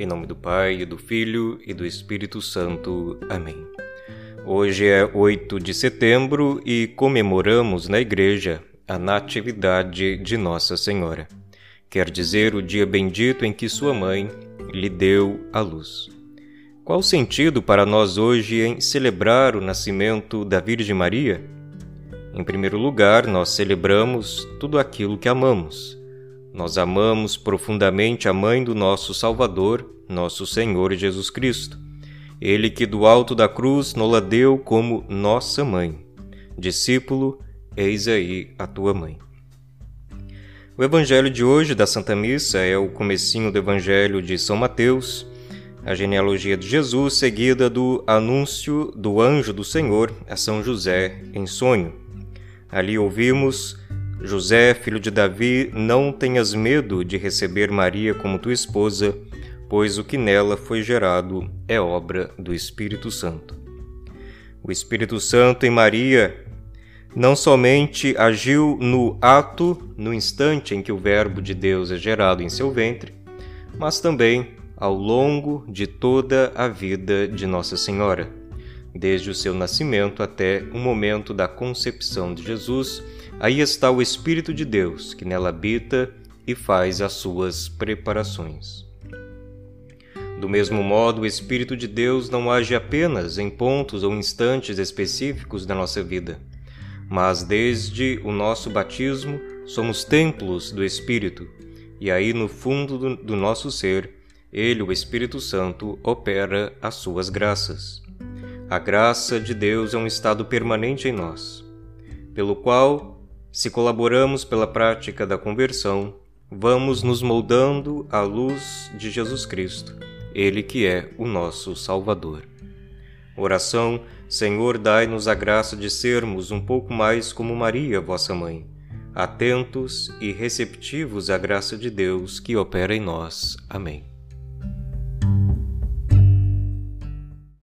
Em nome do Pai, do Filho e do Espírito Santo. Amém. Hoje é 8 de setembro e comemoramos na igreja a Natividade de Nossa Senhora. Quer dizer o dia bendito em que sua mãe lhe deu a luz. Qual o sentido para nós hoje em celebrar o nascimento da Virgem Maria? Em primeiro lugar, nós celebramos tudo aquilo que amamos. Nós amamos profundamente a mãe do nosso Salvador, nosso Senhor Jesus Cristo. Ele que do alto da cruz nos deu como nossa mãe. Discípulo, eis aí a tua mãe. O evangelho de hoje da Santa Missa é o comecinho do evangelho de São Mateus, a genealogia de Jesus seguida do anúncio do anjo do Senhor a São José em sonho. Ali ouvimos José, filho de Davi, não tenhas medo de receber Maria como tua esposa, pois o que nela foi gerado é obra do Espírito Santo. O Espírito Santo em Maria não somente agiu no ato, no instante em que o Verbo de Deus é gerado em seu ventre, mas também ao longo de toda a vida de Nossa Senhora, desde o seu nascimento até o momento da concepção de Jesus Aí está o Espírito de Deus que nela habita e faz as suas preparações. Do mesmo modo, o Espírito de Deus não age apenas em pontos ou instantes específicos da nossa vida, mas desde o nosso batismo somos templos do Espírito, e aí no fundo do, nosso ser, ele, o Espírito Santo, opera as suas graças. A graça de Deus é um estado permanente em nós, pelo qual se colaboramos pela prática da conversão, vamos nos moldando à luz de Jesus Cristo, Ele que é o nosso Salvador. Oração: Senhor, dai-nos a graça de sermos um pouco mais como Maria, vossa mãe, atentos e receptivos à graça de Deus que opera em nós. Amém.